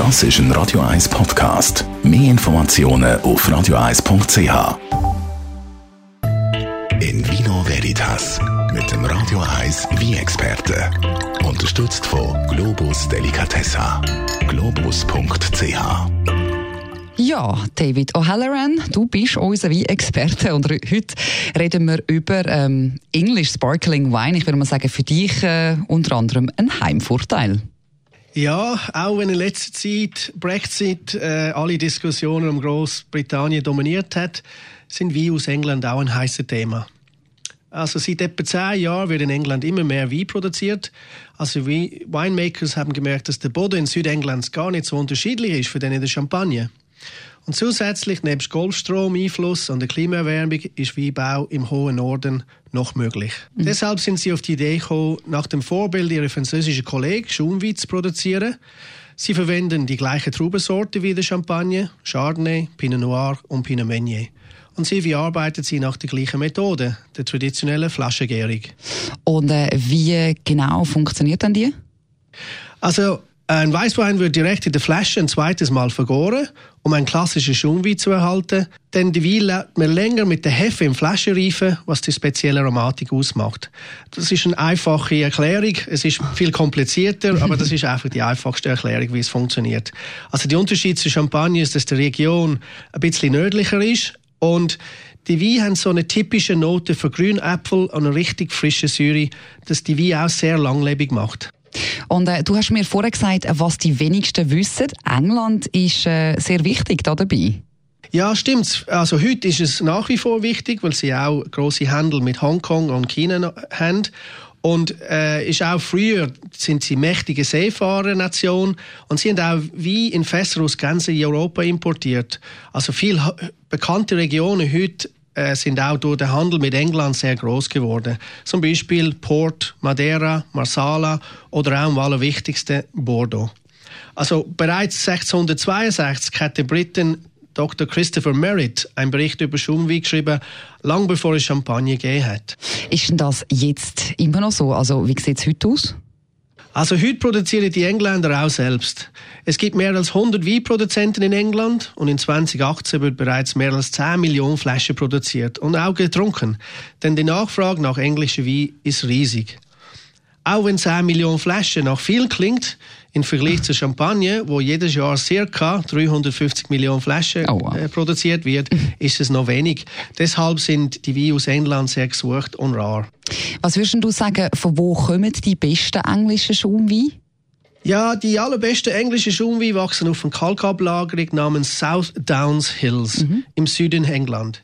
Das ist ein Radio 1 Podcast. Mehr Informationen auf radio1.ch. In Vino Veritas mit dem Radio 1 wie experte Unterstützt von Globus Delicatessa. Globus.ch ja, David O'Halloran, du bist unser Wein-Experte und heute reden wir über ähm, English Sparkling Wine. Ich würde mal sagen, für dich äh, unter anderem ein Heimvorteil. Ja, auch wenn in letzter Zeit Brexit äh, alle Diskussionen um Großbritannien dominiert hat, sind Wein aus England auch ein heißes Thema. Also seit etwa zehn Jahren wird in England immer mehr Wein produziert. Also Winemakers haben gemerkt, dass der Boden in Südengland gar nicht so unterschiedlich ist für den in der Champagne. Und zusätzlich, nebst Golfstrom-Einfluss und der Klimaerwärmung, ist Weinbau im hohen Norden noch möglich. Mhm. Deshalb sind sie auf die Idee gekommen, nach dem Vorbild ihrer französischen Kollegen Schaumwein zu produzieren. Sie verwenden die gleichen Traubensorten wie der Champagne, Chardonnay, Pinot Noir und Pinot Meunier. Und sie arbeitet sie nach der gleichen Methode, der traditionellen Flaschengärung. Und äh, wie genau funktioniert dann die? Also ein Weißwein wird direkt in der Flasche ein zweites Mal vergoren, um einen klassischen Schaumwein zu erhalten. Denn die Wein lässt man länger mit der Hefe im Flasche reifen, was die spezielle Aromatik ausmacht. Das ist eine einfache Erklärung. Es ist viel komplizierter, aber das ist einfach die einfachste Erklärung, wie es funktioniert. Also der Unterschied zu Champagne ist, dass die Region ein bisschen nördlicher ist und die Weine haben so eine typische Note für Grünäpfel und eine richtig frische Säure, das die Weine auch sehr langlebig macht. Und äh, du hast mir vorher gesagt, was die wenigsten wissen. England ist äh, sehr wichtig da dabei. Ja, stimmt. Also heute ist es nach wie vor wichtig, weil sie auch große Handel mit Hongkong und China haben. Und äh, ist auch früher sind sie mächtige Seefahrernation und sie haben auch wie in Fässer aus ganz Europa importiert. Also viele bekannte Regionen heute äh, sind auch durch den Handel mit England sehr groß geworden. Zum Beispiel Port, Madeira, Marsala oder auch am allerwichtigsten Bordeaux. Also bereits 1662 hat der Briten Dr. Christopher Merritt einen Bericht über Schaumwein geschrieben, lang bevor es Champagne gegeben hat. Ist denn das jetzt immer noch so? Also wie sieht es heute aus? Also heute produzieren die Engländer auch selbst. Es gibt mehr als 100 Weinproduzenten in England und in 2018 wird bereits mehr als 10 Millionen Flaschen produziert und auch getrunken. Denn die Nachfrage nach englischen Wein ist riesig. Auch wenn 10 Millionen Flaschen nach viel klingt, im Vergleich zu Champagne, wo jedes Jahr ca. 350 Millionen Flaschen oh, wow. äh, produziert wird, ist es noch wenig. Deshalb sind die Weine aus England sehr gesucht und rar. Was würdest du sagen, von wo kommen die besten englischen Schaumweine? Ja, die allerbesten englischen Schaumweine wachsen auf einer Kalkablagerung namens South Downs Hills mhm. im Süden England.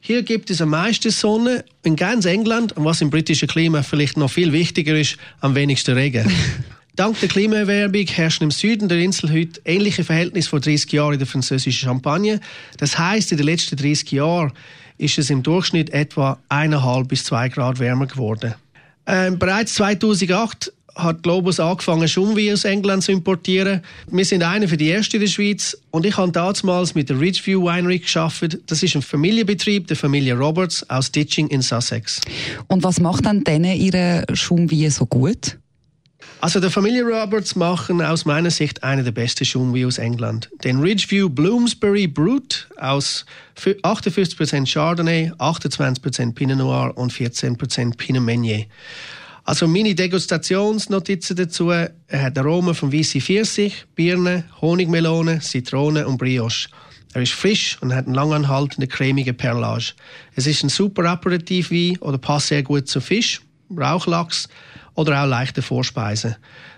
Hier gibt es am meisten Sonne in ganz England und was im britischen Klima vielleicht noch viel wichtiger ist, am wenigsten Regen. Dank der Klimaerwärmung herrschen im Süden der Insel heute ähnliche Verhältnisse vor 30 Jahren in der französischen Champagne. Das heißt, in den letzten 30 Jahren ist es im Durchschnitt etwa 1,5 bis 2 Grad wärmer geworden. Ähm, bereits 2008 hat Globus angefangen, Schaumwein aus England zu importieren. Wir sind einer für die erste in der Schweiz und ich habe damals mit der Ridgeview Winery geschafft. Das ist ein Familienbetrieb der Familie Roberts aus Ditching in Sussex. Und was macht dann denen ihre Schaumwein so gut? Also der Familie Roberts machen aus meiner Sicht eine der besten Schaumwein aus England. Den Ridgeview Bloomsbury Brut aus 58% Chardonnay, 28% Pinot Noir und 14% Pinot Meunier. Also meine Degustationsnotizen dazu, er hat Aromen von weiße Pfirsich, Birne, Honigmelone, Zitrone und Brioche. Er ist frisch und hat einen langanhaltenden, cremigen Perlage. Es ist ein super Aperitivwein oder passt sehr gut zu Fisch, Rauchlachs, oder auch leichte Vorspeisen.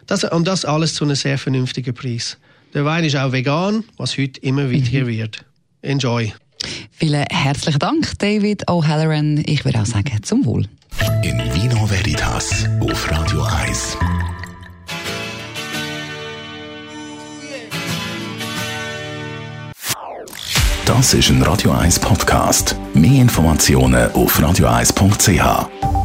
Das, und das alles zu einem sehr vernünftigen Preis. Der Wein ist auch vegan, was heute immer wichtiger mhm. wird. Enjoy! Vielen herzlichen Dank, David O'Halloran. Ich würde auch sagen, zum Wohl. In Vino Veritas auf Radio 1. Das ist ein Radio 1 Podcast. Mehr Informationen auf radio1.ch.